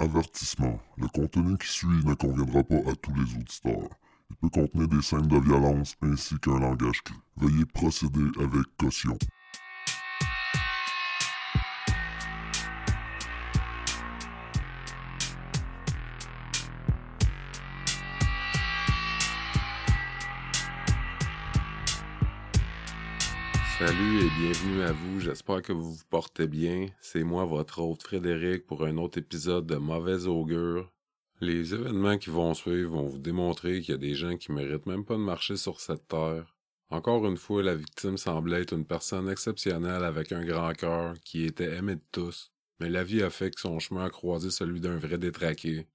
Avertissement. Le contenu qui suit ne conviendra pas à tous les auditeurs. Il peut contenir des scènes de violence ainsi qu'un langage cru. Veuillez procéder avec caution. Bienvenue à vous, j'espère que vous vous portez bien. C'est moi, votre hôte Frédéric, pour un autre épisode de Mauvaise Augure. Les événements qui vont suivre vont vous démontrer qu'il y a des gens qui méritent même pas de marcher sur cette terre. Encore une fois, la victime semblait être une personne exceptionnelle avec un grand cœur qui était aimé de tous, mais la vie a fait que son chemin a croisé celui d'un vrai détraqué,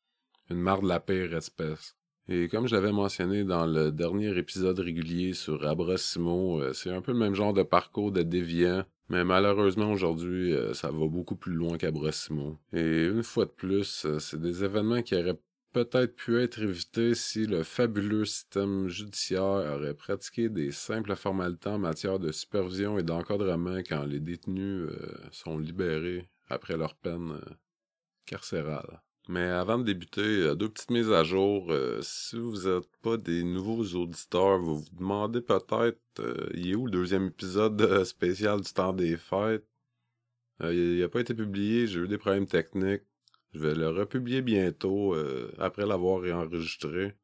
une marde de la pire espèce. Et comme je l'avais mentionné dans le dernier épisode régulier sur Abrasimo, euh, c'est un peu le même genre de parcours de déviant, mais malheureusement aujourd'hui, euh, ça va beaucoup plus loin qu'Abrasimo. Et une fois de plus, euh, c'est des événements qui auraient peut-être pu être évités si le fabuleux système judiciaire aurait pratiqué des simples formalités en matière de supervision et d'encadrement quand les détenus sont libérés après leur peine carcérale. Mais avant de débuter, euh, deux petites mises à jour. Euh, si vous n'êtes pas des nouveaux auditeurs, vous vous demandez peut-être euh, il est où le deuxième épisode spécial du temps des fêtes? il n'a pas été publié, j'ai eu des problèmes techniques. Je vais le republier bientôt après l'avoir réenregistré.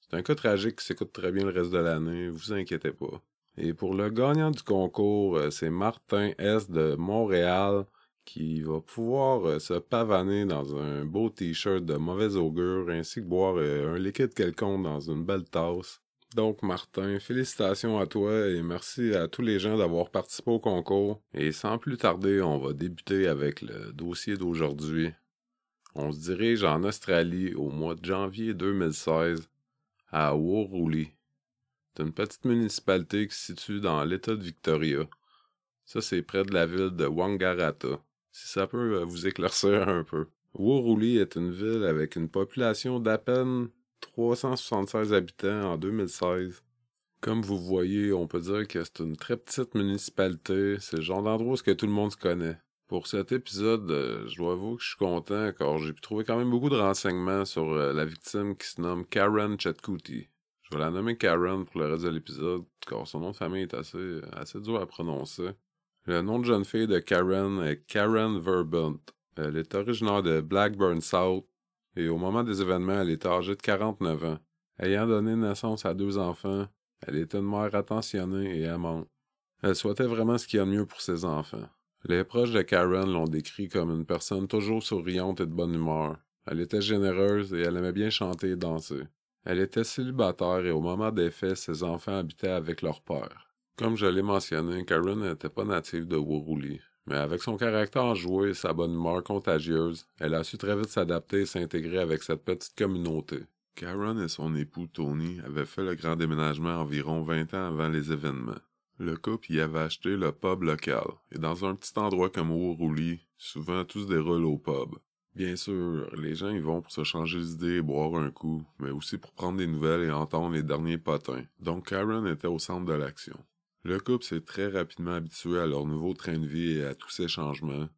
C'est un cas tragique qui s'écoute très bien le reste de l'année, vous inquiétez pas. Et pour le gagnant du concours, c'est Martin S de Montréal qui va pouvoir euh, se pavaner dans un beau t-shirt de mauvaise augure ainsi que boire euh, un liquide quelconque dans une belle tasse. Donc Martin, félicitations à toi et merci à tous les gens d'avoir participé au concours. Et sans plus tarder, on va débuter avec le dossier d'aujourd'hui. On se dirige en Australie au mois de janvier 2016 à Wuruli. C'est une petite municipalité qui se situe dans l'État de Victoria. Ça, c'est près de la ville de Wangaratta si ça peut euh, vous éclaircir un peu. Wuruli est une ville avec une population d'à peine 376 habitants en 2016. Comme vous voyez, on peut dire que c'est une très petite municipalité. C'est le genre d'endroit où tout le monde connaît. Pour cet épisode, euh, je dois avouer que je suis content car j'ai pu trouver quand même beaucoup de renseignements sur euh, la victime qui se nomme Karen Chetkuti. Je vais la nommer Karen pour le reste de l'épisode car son nom de famille est assez, assez dur à prononcer. Le nom de jeune fille de Karen est Karen Verbunt. Elle est originaire de Blackburn South et au moment des événements, elle était âgée de 49 ans. Ayant donné naissance à deux enfants, elle était une mère attentionnée et aimante. Elle souhaitait vraiment ce qu'il y a de mieux pour ses enfants. Les proches de Karen l'ont décrit comme une personne toujours souriante et de bonne humeur. Elle était généreuse et elle aimait bien chanter et danser. Elle était célibataire et au moment des faits, ses enfants habitaient avec leur père. Comme je l'ai mentionné, Karen n'était pas native de Wuruli, mais avec son caractère enjoué et sa bonne humeur contagieuse, elle a su très vite s'adapter et s'intégrer avec cette petite communauté. Karen et son époux Tony avaient fait le grand déménagement environ 20 ans avant les événements. Le couple y avait acheté le pub local, et dans un petit endroit comme Wuruli, souvent tout se déroule au pub. Bien sûr, les gens y vont pour se changer d'idée et boire un coup, mais aussi pour prendre des nouvelles et entendre les derniers potins. Donc Karen était au centre de l'action. Le couple s'est très rapidement habitué à leur nouveau train de vie et à tous ces changements.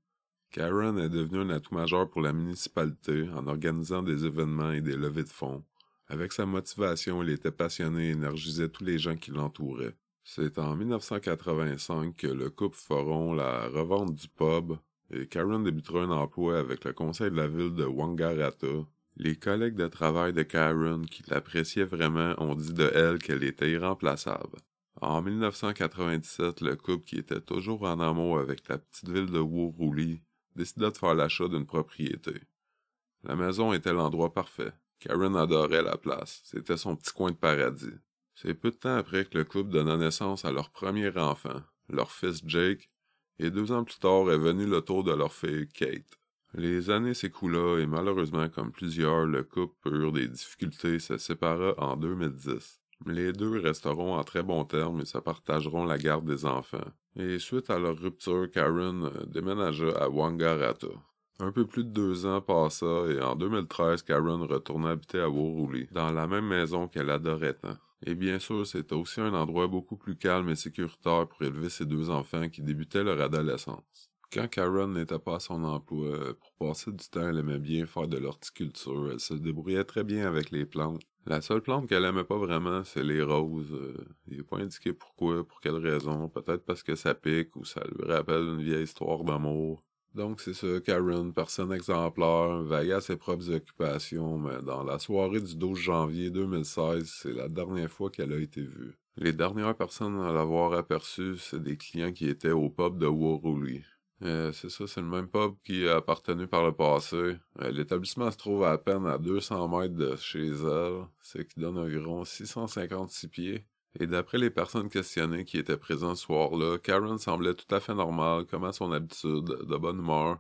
Karen est devenue un atout majeur pour la municipalité en organisant des événements et des levées de fonds. Avec sa motivation, il était passionné et énergisait tous les gens qui l'entouraient. C'est en 1985 que le couple feront la revente du pub et Karen débutera un emploi avec le conseil de la ville de Wangaratta. Les collègues de travail de Karen, qui l'appréciaient vraiment, ont dit de elle qu'elle était irremplaçable. En 1997, le couple qui était toujours en amour avec la petite ville de Wuruli décida de faire l'achat d'une propriété. La maison était l'endroit parfait. Karen adorait la place. C'était son petit coin de paradis. C'est peu de temps après que le couple donna naissance à leur premier enfant, leur fils Jake, et deux ans plus tard est venu le tour de leur fille Kate. Les années s'écoula et malheureusement, comme plusieurs, le couple eurent des difficultés se sépara en 2010. Les deux resteront en très bons termes et se partageront la garde des enfants. Et suite à leur rupture, Karen euh, déménagea à Wangaratta. Un peu plus de deux ans passa et en 2013, Karen retourna habiter à Wuruli, dans la même maison qu'elle adorait tant. Et bien sûr, c'était aussi un endroit beaucoup plus calme et sécuritaire pour élever ses deux enfants qui débutaient leur adolescence. Quand Karen n'était pas à son emploi, pour passer du temps, elle aimait bien faire de l'horticulture. Elle se débrouillait très bien avec les plantes. La seule plante qu'elle aimait pas vraiment, c'est les roses. Euh, il n'est pas indiqué pourquoi, pour quelle raison. Peut-être parce que ça pique ou ça lui rappelle une vieille histoire d'amour. Donc c'est ça, Karen, personne exemplaire, veillait à ses propres occupations, mais dans la soirée du 12 janvier 2016, c'est la dernière fois qu'elle a été vue. Les dernières personnes à l'avoir aperçue, c'est des clients qui étaient au pub de Waruli. Euh, c'est ça, c'est le même pub qui a appartenu par le passé. Euh, l'établissement se trouve à peine à 200 mètres de chez elle, ce qui donne environ 656 pieds. Et d'après les personnes questionnées qui étaient présentes ce soir-là, Karen semblait tout à fait normale, comme à son habitude, de bonne humeur.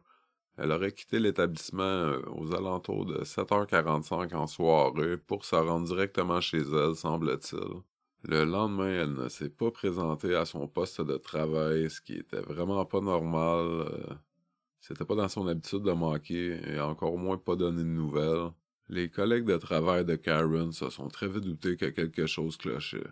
Elle aurait quitté l'établissement euh, aux alentours de 7h45 en soirée pour se rendre directement chez elle, semble-t-il. Le lendemain, elle ne s'est pas présentée à son poste de travail, ce qui était vraiment pas normal. Euh, c'était pas dans son habitude de manquer, et encore moins pas donner de nouvelles. Les collègues de travail de Karen se sont très vite doutés que quelque chose clochait.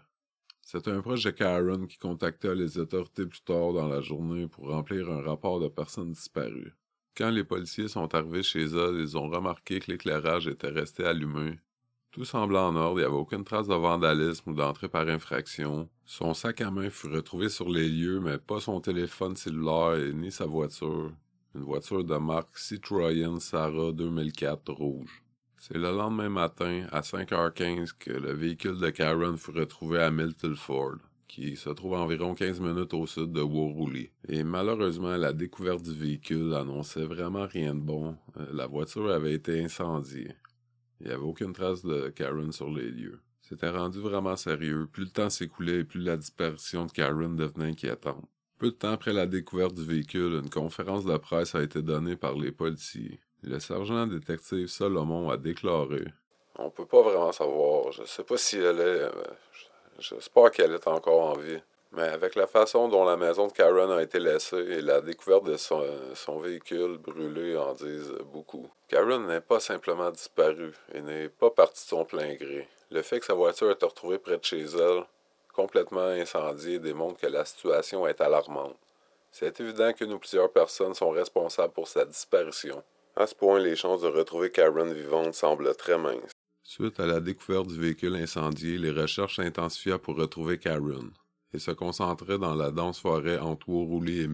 C'était un proche de Karen qui contacta les autorités plus tard dans la journée pour remplir un rapport de personnes disparues. Quand les policiers sont arrivés chez elle, ils ont remarqué que l'éclairage était resté allumé tout semblait en ordre, il n'y avait aucune trace de vandalisme ou d'entrée par infraction. Son sac à main fut retrouvé sur les lieux, mais pas son téléphone cellulaire ni sa voiture. Une voiture de marque Citroën Sarah 2004 rouge. C'est le lendemain matin, à 5h15, que le véhicule de Karen fut retrouvé à Miltleford, qui se trouve environ 15 minutes au sud de Woruli. Et malheureusement, la découverte du véhicule annonçait vraiment rien de bon. Euh, la voiture avait été incendiée. Il n'y avait aucune trace de Karen sur les lieux. C'était rendu vraiment sérieux. Plus le temps s'écoulait et plus la disparition de Karen devenait inquiétante. Peu de temps après la découverte du véhicule, une conférence de presse a été donnée par les policiers. Le sergent détective Solomon a déclaré On peut pas vraiment savoir. Je sais pas si elle est. Euh, j'espère qu'elle est encore en vie. Mais avec la façon dont la maison de Karen a été laissée et la découverte de son, véhicule brûlé en disent beaucoup. Karen n'est pas simplement disparue et n'est pas partie de son plein gré. Le fait que sa voiture ait été retrouvée près de chez elle, complètement incendiée, démontre que la situation est alarmante. C'est évident qu'une ou plusieurs personnes sont responsables pour sa disparition. À ce point, les chances de retrouver Karen vivante semblent très minces. Suite à la découverte du véhicule incendié, les recherches s'intensifièrent pour retrouver Karen et se concentrait dans la dense forêt entre Woorouly et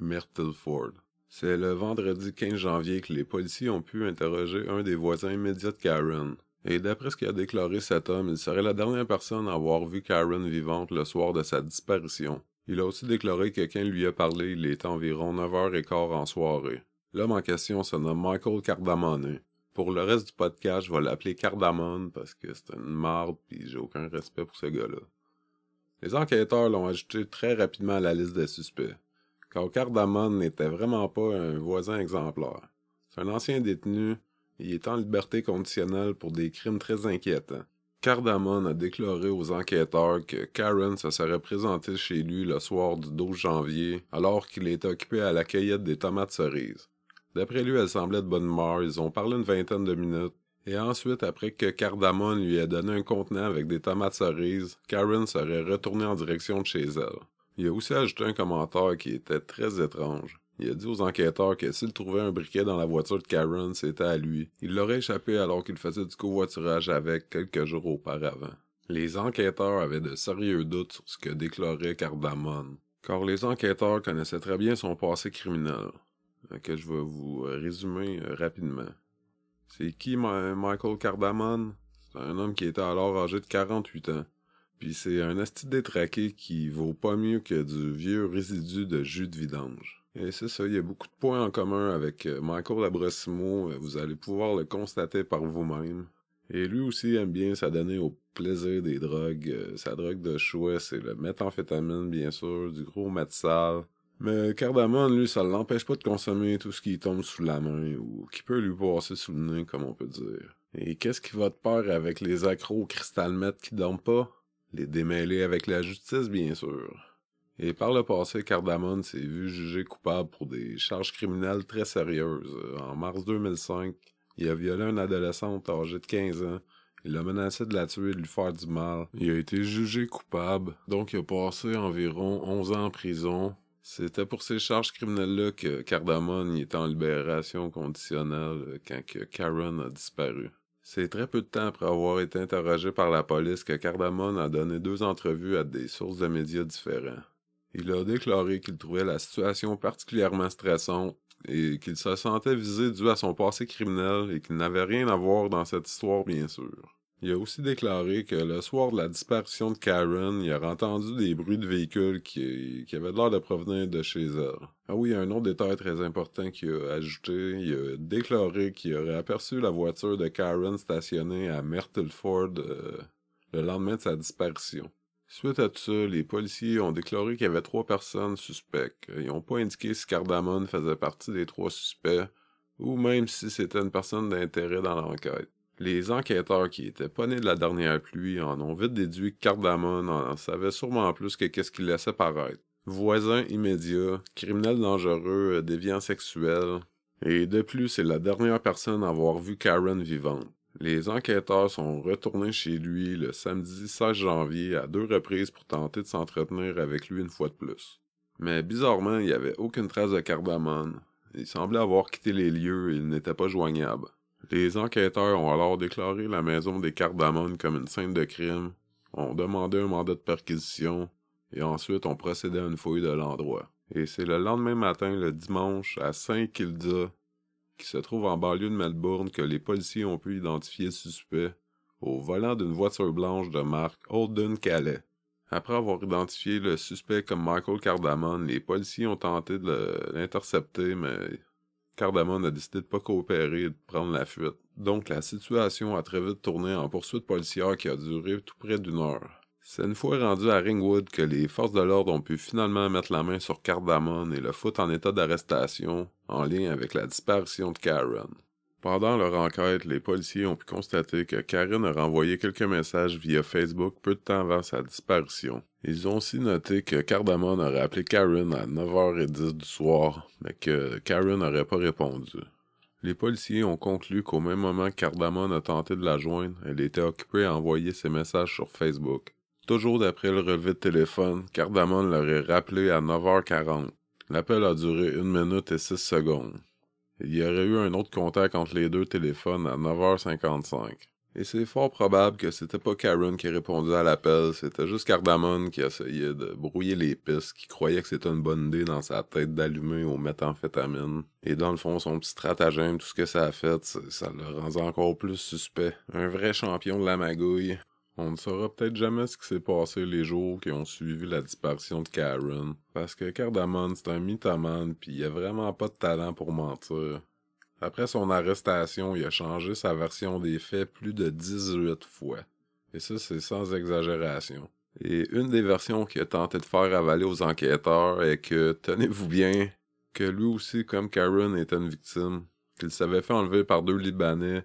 Myrtleford. C'est le vendredi 15 janvier que les policiers ont pu interroger un des voisins immédiats de Karen. Et d'après ce qu'a déclaré cet homme, il serait la dernière personne à avoir vu Karen vivante le soir de sa disparition. Il a aussi déclaré que quelqu'un lui a parlé, il était environ 9h15 en soirée. L'homme en question se nomme Michael Cardamone. Pour le reste du podcast, je vais l'appeler Cardamone parce que c'est une marde pis j'ai aucun respect pour ce gars-là. Les enquêteurs l'ont ajouté très rapidement à la liste des suspects, car Cardamone n'était vraiment pas un voisin exemplaire. C'est un ancien détenu et il est en liberté conditionnelle pour des crimes très inquiétants. Cardamone a déclaré aux enquêteurs que Karen se serait présentée chez lui le soir du 12 janvier alors qu'il était occupé à la cueillette des tomates cerises. D'après lui, elle semblait de bonne humeur, ils ont parlé une vingtaine de minutes, et ensuite, après que Cardamone lui ait donné un contenant avec des tomates cerises, Karen serait retournée en direction de chez elle. Il a aussi ajouté un commentaire qui était très étrange. Il a dit aux enquêteurs que s'il trouvait un briquet dans la voiture de Karen, c'était à lui. Il l'aurait échappé alors qu'il faisait du covoiturage avec quelques jours auparavant. Les enquêteurs avaient de sérieux doutes sur ce que déclarait Cardamone, car les enquêteurs connaissaient très bien son passé criminel, que je vais vous résumer euh, rapidement. C'est qui Michael Cardamone? C'est un homme qui était alors âgé de 48 ans. Puis c'est un asti détraqué qui vaut pas mieux que du vieux résidu de jus de vidange. Et c'est ça, il y a beaucoup de points en commun avec euh, Michael Abrosimo, vous allez pouvoir le constater par vous-même. Et lui aussi aime bien s'adonner au plaisir des drogues. Euh, sa drogue de choix, c'est le méthamphétamine, bien sûr, du gros métal, mais Cardamone, lui, ça l'empêche pas de consommer tout ce qui tombe sous la main ou qui peut lui passer sous le nez, comme on peut dire. Et qu'est-ce qui va te peur avec les accros au cristal qui dorment pas? Les démêler avec la justice, bien sûr. Et par le passé, Cardamone s'est vu jugé coupable pour des charges criminelles très sérieuses. En mars 2005, il a violé une adolescente âgée de 15 ans. Il a menacé de la tuer et de lui faire du mal. Il a été jugé coupable, donc il a passé environ 11 ans en prison C'était pour ces charges criminelles-là que Cardamone était en libération conditionnelle quand que Karen a disparu. C'est très peu de temps après avoir été interrogé par la police que Cardamone a donné deux entrevues à des sources de médias différents. Il a déclaré qu'il trouvait la situation particulièrement stressante et qu'il se sentait visé dû à son passé criminel et qu'il n'avait rien à voir dans cette histoire, bien sûr. Il a aussi déclaré que le soir de la disparition de Karen, il aurait entendu des bruits de véhicules qui, avaient l'air de provenir de chez elle. Ah oui, un autre détail très important qu'il a ajouté, il a déclaré qu'il aurait aperçu la voiture de Karen stationnée à Myrtleford euh, le lendemain de sa disparition. Suite à tout ça, les policiers ont déclaré qu'il y avait trois personnes suspectes. Ils n'ont pas indiqué si Cardamone faisait partie des trois suspects ou même si c'était une personne d'intérêt dans l'enquête. Les enquêteurs qui étaient pas nés de la dernière pluie en ont vite déduit que Cardamone en savait sûrement plus que qu'est-ce qu'il laissait paraître. Voisin immédiat, criminel dangereux, euh, déviant sexuel, et de plus, c'est la dernière personne à avoir vu Karen vivante. Les enquêteurs sont retournés chez lui le samedi 16 janvier à deux reprises pour tenter de s'entretenir avec lui une fois de plus. Mais bizarrement, il n'y avait aucune trace de Cardamone. Il semblait avoir quitté les lieux et il n'était pas joignable. Les enquêteurs ont alors déclaré la maison des Cardamones comme une scène de crime, ont demandé un mandat de perquisition et ensuite ont procédé à une fouille de l'endroit. Et c'est le lendemain matin, le dimanche, à Saint-Kilda, qui se trouve en banlieue de Melbourne, que les policiers ont pu identifier le suspect au volant d'une voiture blanche de marque Holden Calais. Après avoir identifié le suspect comme Michael Cardamone, les policiers ont tenté de l'intercepter, mais Cardamone a décidé de pas coopérer et de prendre la fuite. Donc la situation a très vite tourné en poursuite policière qui a duré tout près d'une heure. C'est une fois rendu à Ringwood que les forces de l'ordre ont pu finalement mettre la main sur Cardamone et le foutre en état d'arrestation en lien avec la disparition de Karen. Pendant leur enquête, les policiers ont pu constater que Karen a renvoyé quelques messages via Facebook peu de temps avant sa disparition. Ils ont aussi noté que Cardamone aurait appelé Karen à 9h10 du soir, mais que Karen n'aurait pas répondu. Les policiers ont conclu qu'au même moment que Cardamone a tenté de la joindre, elle était occupée à envoyer ses messages sur Facebook. Toujours d'après le relevé de téléphone, Cardamone l'aurait rappelé à 9h40. L'appel a duré une minute et six secondes. Il y aurait eu un autre contact entre les deux téléphones à 9h55. Et c'est fort probable que c'était pas Karen qui répondait à l'appel, c'était juste Cardamone qui essayait de brouiller les pistes, qui croyait que c'était une bonne idée dans sa tête d'allumer au méthamphétamine. Et dans le fond, son petit stratagème, tout ce que ça a fait, ça le rendait encore plus suspect. Un vrai champion de la magouille. On ne saura peut-être jamais ce qui s'est passé les jours qui ont suivi la disparition de Karen, parce que Cardamone c'est un mythomane pis il a vraiment pas de talent pour mentir. Après son arrestation, il a changé sa version des faits plus de 18 fois. Et ça, c'est sans exagération. Et une des versions qu'il a tenté de faire avaler aux enquêteurs est que, tenez-vous bien, que lui aussi, comme Karen, était une victime, qu'il s'avait fait enlever par deux Libanais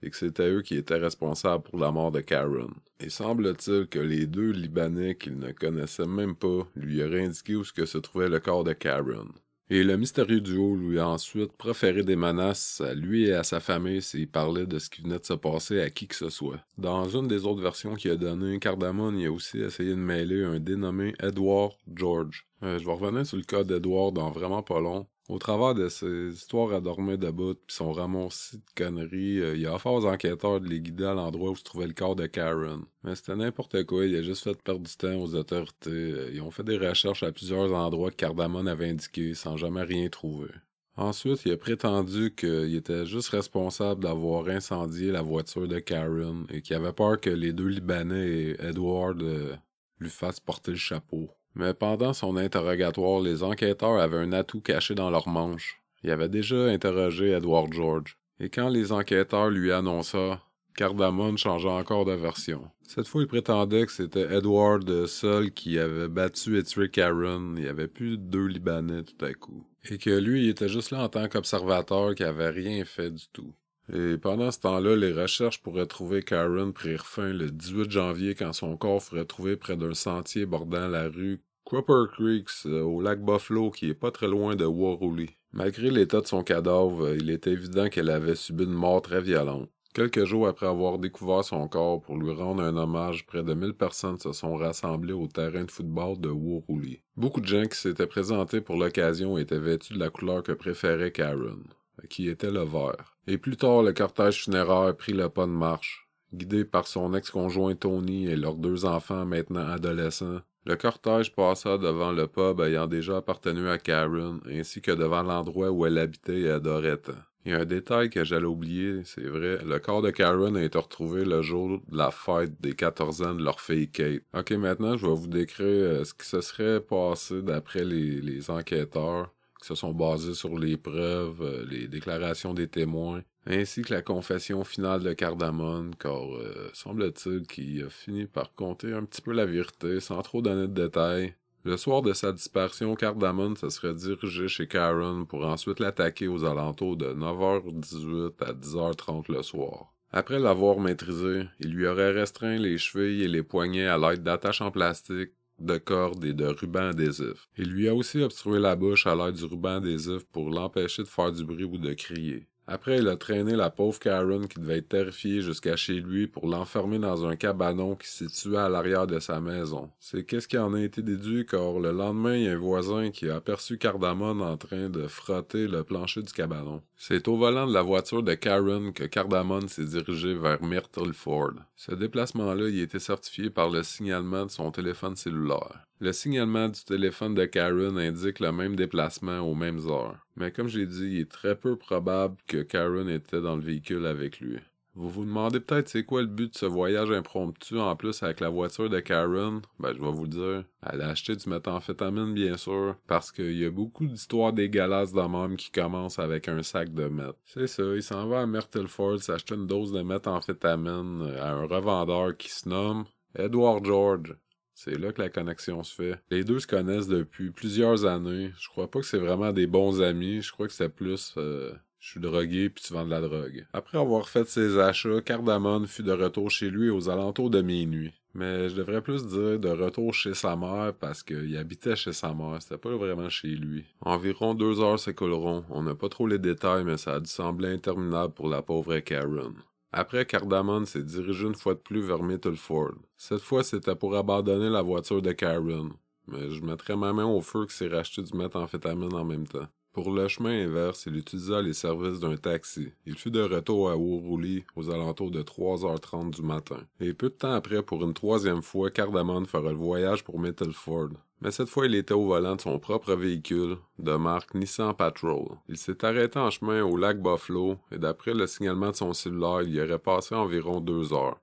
et que c'était eux qui étaient responsables pour la mort de Karen. Et semble-t-il que les deux Libanais qu'il ne connaissait même pas lui auraient indiqué où se trouvait le corps de Karen. Et le mystérieux duo lui a ensuite proféré des menaces à lui et à sa famille s'il parlait de ce qui venait de se passer à qui que ce soit. Dans une des autres versions qu'il a données, Cardamone y a aussi essayé de mêler un dénommé Edward George. Euh, je vais revenir sur le cas d'Edward dans vraiment pas long, au travers de ces histoires à dormir debout pis son ramassis de conneries, euh, il a offert aux enquêteurs de les guider à l'endroit où se trouvait le corps de Karen. Mais c'était n'importe quoi, il a juste fait perdre du temps aux autorités. Euh, ils ont fait des recherches à plusieurs endroits que Cardamone avait indiqués sans jamais rien trouver. Ensuite, il a prétendu qu'il était juste responsable d'avoir incendié la voiture de Karen et qu'il avait peur que les deux Libanais et Edward euh, lui fassent porter le chapeau. Mais pendant son interrogatoire, les enquêteurs avaient un atout caché dans leur manche. Ils avaient déjà interrogé Edward George. Et quand les enquêteurs lui annonça, Cardamone changea encore de version. Cette fois, il prétendait que c'était Edward seul qui avait battu et tué Karen. Il n'y avait plus deux Libanais tout à coup. Et que lui, il était juste là en tant qu'observateur qui avait rien fait du tout. Et pendant ce temps-là, les recherches pour retrouver Karen prirent fin le 18 janvier quand son corps fut retrouvé près d'un sentier bordant la rue Cropper Creeks euh, au lac Buffalo qui est pas très loin de Waruli. Malgré l'état de son cadavre, il est évident qu'elle avait subi une mort très violente. Quelques jours après avoir découvert son corps pour lui rendre un hommage, près de 1000 personnes se sont rassemblées au terrain de football de Woorouly. Beaucoup de gens qui s'étaient présentés pour l'occasion étaient vêtus de la couleur que préférait Karen, qui était le vert. Et plus tard, le cortège funéraire prit le pas de marche. Guidé par son ex-conjoint Tony et leurs deux enfants maintenant adolescents, le cortège passa devant le pub ayant déjà appartenu à Karen, ainsi que devant l'endroit où elle habitait et adorait tant. Il y a un détail que j'allais oublier, c'est vrai. Le corps de Karen a été retrouvé le jour de la fête des 14 ans de leur fille Kate. Ok, maintenant, je vais vous décrire euh, ce qui se serait passé d'après les enquêteurs se sont basés sur les preuves, euh, les déclarations des témoins, ainsi que la confession finale de Cardamone, car euh, semble-t-il qu'il a fini par compter un petit peu la vérité sans trop donner de détails. Le soir de sa disparition, Cardamone se serait dirigé chez Karen pour ensuite l'attaquer aux alentours de 9h18 à 10h30 le soir. Après l'avoir maîtrisé, il lui aurait restreint les chevilles et les poignets à l'aide d'attaches en plastique, de cordes et de rubans adhésifs. Il lui a aussi obstrué la bouche à l'aide du ruban adhésif pour l'empêcher de faire du bruit ou de crier. Après, il a traîné la pauvre Karen qui devait être terrifiée jusqu'à chez lui pour l'enfermer dans un cabanon qui se situait à l'arrière de sa maison. C'est qu'est-ce qui en a été déduit car le lendemain, il y a un voisin qui a aperçu Cardamone en train de frotter le plancher du cabanon. C'est au volant de la voiture de Karen que Cardamone s'est dirigé vers Myrtle Ford. Ce déplacement-là y était certifié par le signalement de son téléphone cellulaire. Le signalement du téléphone de Karen indique le même déplacement aux mêmes heures. Mais comme j'ai dit, il est très peu probable que Karen était dans le véhicule avec lui. Vous vous demandez peut-être c'est quoi le but de ce voyage impromptu en plus avec la voiture de Karen? Ben, je vais vous dire. Elle a acheté du méthamphétamine, bien sûr, parce qu'il y a beaucoup d'histoires dégueulasses même qui commencent avec un sac de meth. C'est ça, il s'en va à Myrtleford s'acheter une dose de méthamphétamine à un revendeur qui se nomme Edward George. C'est là que la connexion se fait. Les deux se connaissent depuis plusieurs années. Je crois pas que c'est vraiment des bons amis. Je crois que c'est plus euh, je suis drogué puis tu vends de la drogue. Après avoir fait ses achats, Cardamone fut de retour chez lui aux alentours de minuit. Mais je devrais plus dire de retour chez sa mère parce qu'il habitait chez sa mère, c'était pas vraiment chez lui. Environ deux heures s'écouleront, on n'a pas trop les détails mais ça a dû sembler interminable pour la pauvre Karen. Après, Cardamone s'est dirigé une fois de plus vers Mittelford. Cette fois, c'était pour abandonner la voiture de Karen. Mais je mettrais ma main au feu que c'est racheter du méthamphétamine en même temps. Pour le chemin inverse, il utilisa les services d'un taxi. Il fut de retour à Ourouli aux alentours de 3h30 du matin. Et peu de temps après, pour une troisième fois, Cardamone fera le voyage pour Mittelford. Mais cette fois, il était au volant de son propre véhicule, de marque Nissan Patrol. Il s'est arrêté en chemin au lac Buffalo, et d'après le signalement de son cellulaire, il y aurait passé environ deux heures.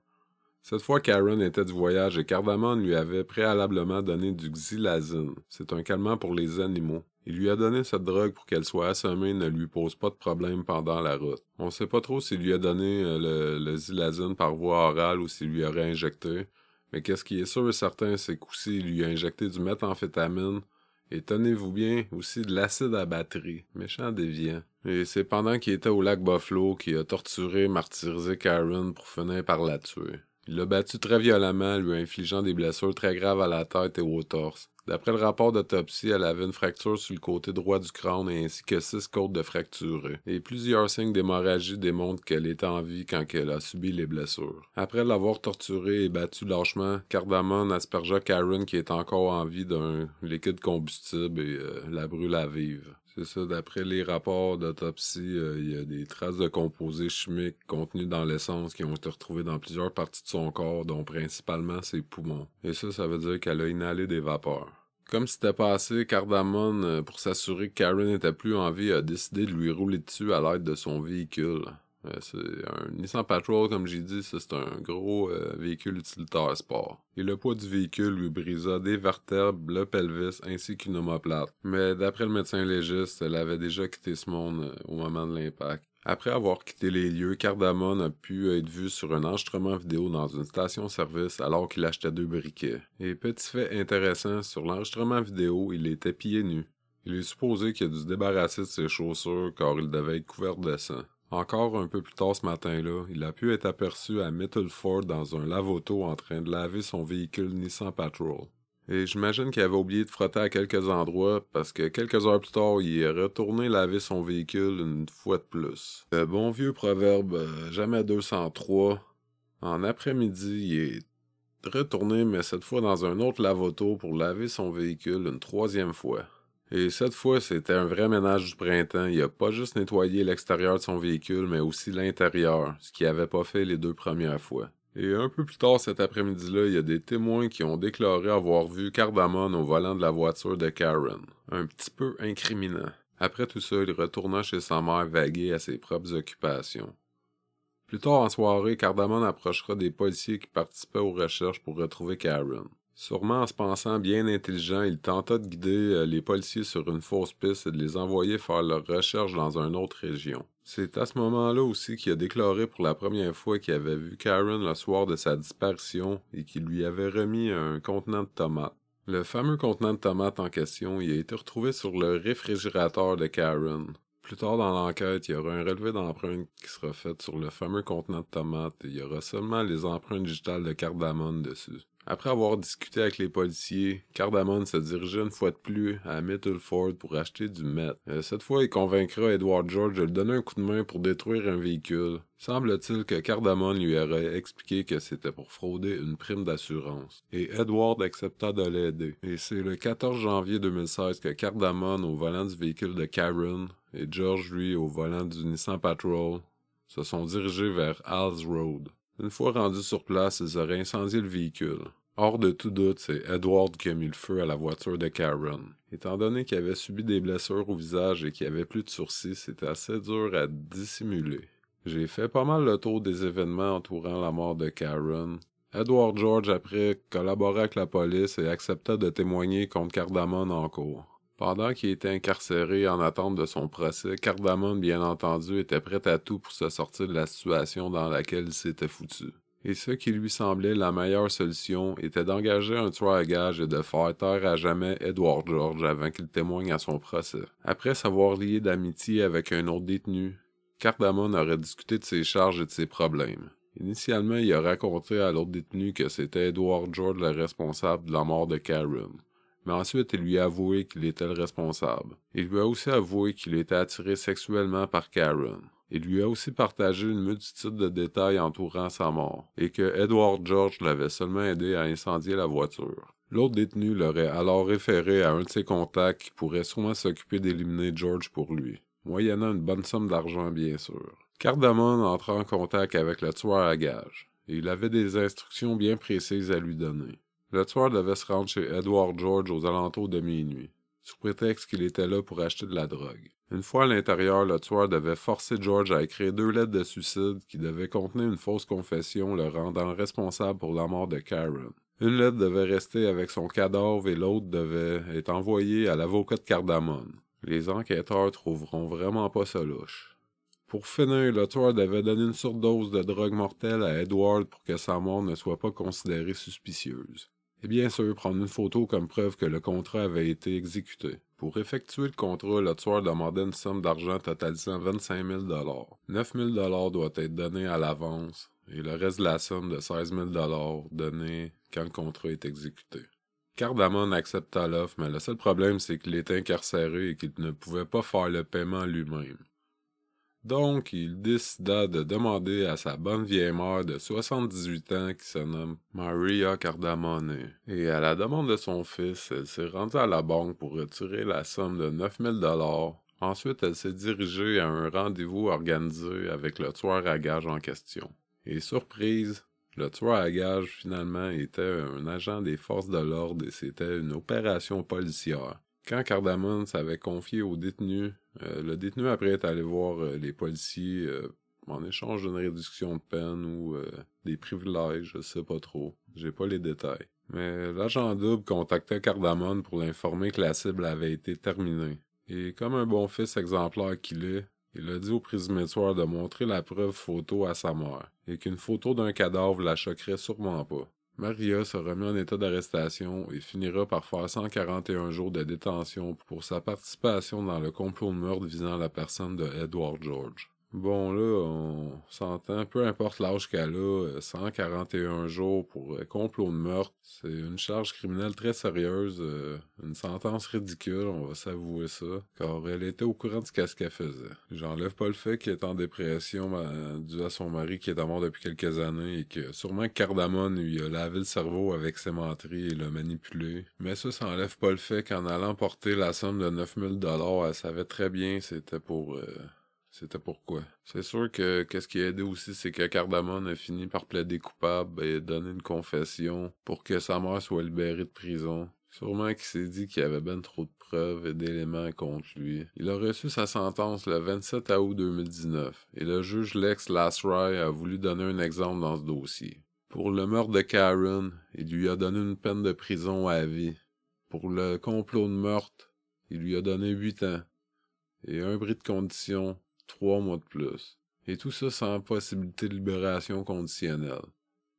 Cette fois, Karen était du voyage et Cardamone lui avait préalablement donné du xylazine. C'est un calmant pour les animaux. Il lui a donné cette drogue pour qu'elle soit assommée et ne lui pose pas de problème pendant la route. On sait pas trop s'il lui a donné euh, le, le xylazine par voie orale ou s'il lui aurait injecté, mais qu'est-ce qui est sûr et certain, c'est qu'aussi lui a injecté du méthamphétamine et tenez-vous bien, aussi de l'acide à batterie. Méchant déviant. Et c'est pendant qu'il était au lac Buffalo qu'il a torturé, martyrisé Karen pour finir par la tuer. Il l'a battu très violemment, lui infligeant des blessures très graves à la tête et au torse. D'après le rapport d'autopsie, elle avait une fracture sur le côté droit du crâne ainsi que six côtes de fracturées. Et plusieurs signes d'hémorragie démontrent qu'elle était en vie quand elle a subi les blessures. Après l'avoir torturée et battue lâchement, Cardamone aspergea Karen qui est encore en vie d'un liquide combustible et euh, la brûla vive. C'est ça, d'après les rapports d'autopsie, euh, il y a des traces de composés chimiques contenus dans l'essence qui ont été retrouvés dans plusieurs parties de son corps, dont principalement ses poumons. Et ça, ça veut dire qu'elle a inhalé des vapeurs. Comme c'était passé, Cardamone, euh, pour s'assurer que Karen n'était plus en vie, a décidé de lui rouler dessus à l'aide de son véhicule. Euh, c'est un Nissan Patrol, comme j'ai dit, c'est un gros euh, véhicule utilitaire sport. Et le poids du véhicule lui brisa des vertèbres, le pelvis ainsi qu'une omoplate. Mais d'après le médecin légiste, elle avait déjà quitté ce monde euh, au moment de l'impact. Après avoir quitté les lieux, Cardamone a pu être vu sur un enregistrement vidéo dans une station-service alors qu'il achetait deux briquets. Et petit fait intéressant, sur l'enregistrement vidéo, il était pieds nus. Il est supposé qu'il a dû se débarrasser de ses chaussures car il devait être couvert de sang. Encore un peu plus tard ce matin-là, il a pu être aperçu à Mittelford dans un lave-auto en train de laver son véhicule Nissan Patrol. Et j'imagine qu'il avait oublié de frotter à quelques endroits parce que quelques heures plus tard, il est retourné laver son véhicule une fois de plus. Le bon vieux proverbe euh, jamais 203. En après-midi, il est retourné, mais cette fois dans un autre lavoto pour laver son véhicule une troisième fois. Et cette fois, c'était un vrai ménage du printemps. Il a pas juste nettoyé l'extérieur de son véhicule, mais aussi l'intérieur, ce qu'il n'avait pas fait les deux premières fois. Et un peu plus tard cet après-midi-là, il y a des témoins qui ont déclaré avoir vu Cardamone au volant de la voiture de Karen. Un petit peu incriminant. Après tout ça, il retourna chez sa mère vaguer à ses propres occupations. Plus tard en soirée, Cardamone approchera des policiers qui participaient aux recherches pour retrouver Karen. Sûrement en se pensant bien intelligent, il tenta de guider euh, les policiers sur une fausse piste et de les envoyer faire leurs recherches dans une autre région. C'est à ce moment-là aussi qu'il a déclaré pour la première fois qu'il avait vu Karen le soir de sa disparition et qu'il lui avait remis un contenant de tomates. Le fameux contenant de tomates en question y a été retrouvé sur le réfrigérateur de Karen. Plus tard dans l'enquête, il y aura un relevé d'empreintes qui sera fait sur le fameux contenant de tomates et il y aura seulement les empreintes digitales de cardamone dessus. Après avoir discuté avec les policiers, Cardamone se dirigeait une fois de plus à Mittelford pour acheter du meth. Euh, cette fois, il convaincra Edward George de lui donner un coup de main pour détruire un véhicule. Semble-t-il que Cardamone lui aurait expliqué que c'était pour frauder une prime d'assurance. Et Edward accepta de l'aider. Et c'est le 14 janvier 2016 que Cardamone, au volant du véhicule de Karen, et George, lui, au volant du Nissan Patrol, se sont dirigés vers Al's Road. Une fois rendus sur place, ils auraient incendié le véhicule. Hors de tout doute, c'est Edward qui a mis le feu à la voiture de Karen. Étant donné qu'il avait subi des blessures au visage et qu'il avait plus de sourcils, c'était assez dur à dissimuler. J'ai fait pas mal le tour des événements entourant la mort de Karen. Edward George, après, collabora avec la police et accepta de témoigner contre Cardamone en cours. Pendant qu'il était incarcéré en attente de son procès, Cardamone, bien entendu, était prêt à tout pour se sortir de la situation dans laquelle il s'était foutu. Et ce qui lui semblait la meilleure solution était d'engager un tueur à gage et de faire taire à jamais Edward George avant qu'il témoigne à son procès. Après s'avoir lié d'amitié avec un autre détenu, Cardamone aurait discuté de ses charges et de ses problèmes. Initialement, il a raconté à l'autre détenu que c'était Edward George le responsable de la mort de Karen mais ensuite il lui a avoué qu'il était le responsable. Il lui a aussi avoué qu'il était attiré sexuellement par Karen. Il lui a aussi partagé une multitude de détails entourant sa mort, et que Edward George l'avait seulement aidé à incendier la voiture. L'autre détenu l'aurait alors référé à un de ses contacts qui pourrait sûrement s'occuper d'éliminer George pour lui, moyennant une bonne somme d'argent bien sûr. Cardamone entra en contact avec le tueur à gage, et il avait des instructions bien précises à lui donner. Le tueur devait se rendre chez Edward George aux alentours de minuit, sous prétexte qu'il était là pour acheter de la drogue. Une fois à l'intérieur, le tueur devait forcer George à écrire deux lettres de suicide qui devaient contenir une fausse confession le rendant responsable pour la mort de Karen. Une lettre devait rester avec son cadavre et l'autre devait être envoyée à l'avocat de Cardamone. Les enquêteurs trouveront vraiment pas ça louche. Pour finir, le tueur devait donner une surdose de drogue mortelle à Edward pour que sa mort ne soit pas considérée suspicieuse et bien sûr prendre une photo comme preuve que le contrat avait été exécuté. Pour effectuer le contrat, le tueur demandait une somme d'argent totalisant 25 000 9 000 doit être donné à l'avance et le reste de la somme de 16 000 donné quand le contrat est exécuté. Cardamone accepta l'offre, mais le seul problème c'est qu'il était incarcéré et qu'il ne pouvait pas faire le paiement lui-même. Donc, il décida de demander à sa bonne vieille mère de 78 ans qui se nomme Maria Cardamone. Et à la demande de son fils, elle s'est rendue à la banque pour retirer la somme de 9000 dollars. Ensuite, elle s'est dirigée à un rendez-vous organisé avec le tueur à gage en question. Et surprise, le tueur à gage finalement était un agent des forces de l'ordre et c'était une opération policière. Quand Cardamone s'avait confié au détenu, euh, le détenu après est allé voir euh, les policiers euh, en échange d'une réduction de peine ou des privilèges, je sais pas trop. J'ai pas les détails. Mais l'agent double contactait Cardamone pour l'informer que la cible avait été terminée. Et comme un bon fils exemplaire qu'il est, il a dit au présumé de montrer la preuve photo à sa mère, et qu'une photo d'un cadavre la choquerait sûrement pas. Maria se remet en état d'arrestation et finira par faire 141 jours de détention pour sa participation dans le complot de meurtre visant la personne de Edward George. Bon, là, on s'entend, peu importe l'âge qu'elle a, 141 jours pour complot de meurtre, c'est une charge criminelle très sérieuse, une sentence ridicule, on va s'avouer ça, car elle était au courant de ce qu'elle faisait. J'enlève pas le fait qu'elle est en dépression ben, dû à son mari qui est mort depuis quelques années et que sûrement Cardamone lui a lavé le cerveau avec ses menteries et l'a manipulé. Mais ça, ça enlève pas le fait qu'en allant porter la somme de 9000 dollars, elle savait très bien c'était pour... C'était pourquoi? C'est sûr que qu'est-ce qui a aidé aussi, c'est que Cardamone a fini par plaider coupable et donner une confession pour que sa mère soit libérée de prison. Sûrement qu'il s'est dit qu'il y avait ben trop de preuves et d'éléments contre lui. Il a reçu sa sentence le 27 août 2019 et le juge Lex Lasry a voulu donner un exemple dans ce dossier. Pour le meurtre de Karen, il lui a donné une peine de prison à vie. Pour le complot de meurtre, il lui a donné huit ans et un bris de condition trois mois de plus. Et tout ça sans possibilité de libération conditionnelle.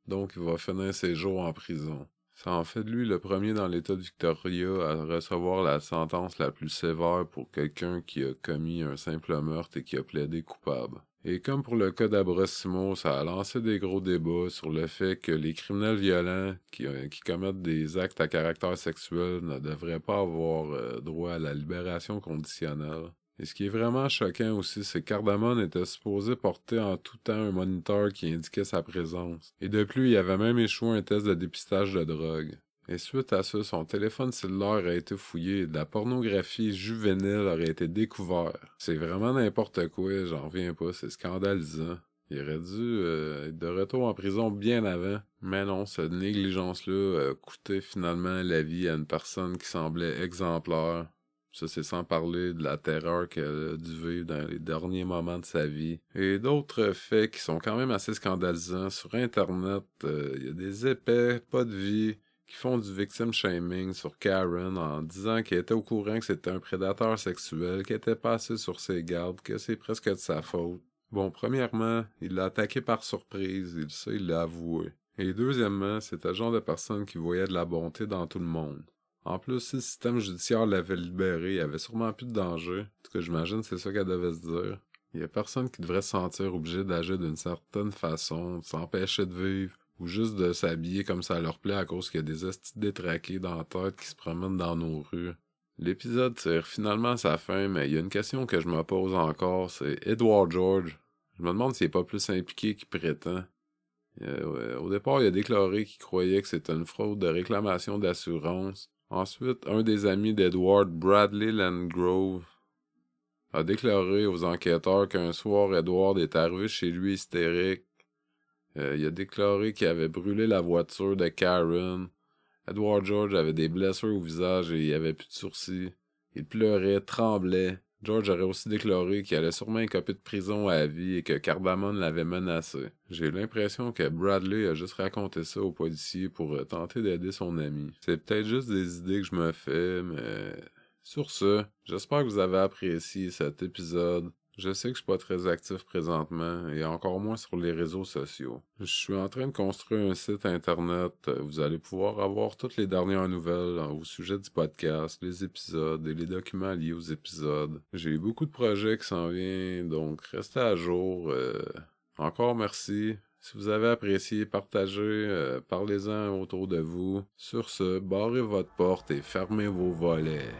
Donc il va finir ses jours en prison. Ça en fait de lui le premier dans l'État de Victoria à recevoir la sentence la plus sévère pour quelqu'un qui a commis un simple meurtre et qui a plaidé coupable. Et comme pour le cas d'Abrosimo, ça a lancé des gros débats sur le fait que les criminels violents qui, euh, commettent des actes à caractère sexuel ne devraient pas avoir euh, droit à la libération conditionnelle. Et ce qui est vraiment choquant aussi, c'est que Cardamone était supposé porter en tout temps un moniteur qui indiquait sa présence. Et de plus, il avait même échoué un test de dépistage de drogue. Et suite à ça, son téléphone cellulaire a été fouillé et de la pornographie juvénile aurait été découvert. C'est vraiment n'importe quoi, j'en reviens pas, c'est scandalisant. Il aurait dû euh, être de retour en prison bien avant. Mais non, cette négligence-là a coûté finalement la vie à une personne qui semblait exemplaire. Ça, c'est sans parler de la terreur qu'elle a dû vivre dans les derniers moments de sa vie. Et d'autres faits qui sont quand même assez scandalisants. Sur Internet, euh, il y a des épais, pas de vie, qui font du victim shaming sur Karen en disant qu'elle était au courant que c'était un prédateur sexuel, qu'elle était passée sur ses gardes, que c'est presque de sa faute. Bon, premièrement, il l'a attaqué par surprise, et ça, il l'a avoué. Et deuxièmement, c'était le genre de personne qui voyait de la bonté dans tout le monde. En plus, si le système judiciaire l'avait libéré, il y avait sûrement plus de danger. En tout cas, j'imagine c'est ça qu'elle devait se dire. Il y a personne qui devrait se sentir obligé d'agir d'une certaine façon, de s'empêcher de vivre, ou juste de s'habiller comme ça leur plaît à cause qu'il y a des estis détraqués dans la tête qui se promènent dans nos rues. L'épisode tire finalement à sa fin, mais il y a une question que je me pose encore, c'est Edward George. Je me demande s'il est pas plus impliqué qu'il prétend. Euh, au départ, il a déclaré qu'il croyait que c'était une fraude de réclamation d'assurance, Ensuite, un des amis d'Edward, Bradley Landgrove, a déclaré aux enquêteurs qu'un soir, Edward est arrivé chez lui hystérique. Euh, il a déclaré qu'il avait brûlé la voiture de Karen. Edward George avait des blessures au visage et il avait plus de sourcils. Il pleurait, tremblait. George aurait aussi déclaré qu'il allait sûrement écoper de prison à vie et que Cardamone l'avait menacé. J'ai l'impression que Bradley a juste raconté ça aux policiers pour euh, tenter d'aider son ami. C'est peut-être juste des idées que je me fais, mais... Sur ce, j'espère que vous avez apprécié cet épisode. Je sais que je suis pas très actif présentement et encore moins sur les réseaux sociaux. Je suis en train de construire un site internet. Vous allez pouvoir avoir toutes les dernières nouvelles au sujet du podcast, les épisodes et les documents liés aux épisodes. J'ai eu beaucoup de projets qui s'en viennent, donc restez à jour. Euh, encore merci. Si vous avez apprécié, partagez, euh, parlez-en autour de vous. Sur ce, barrez votre porte et fermez vos volets.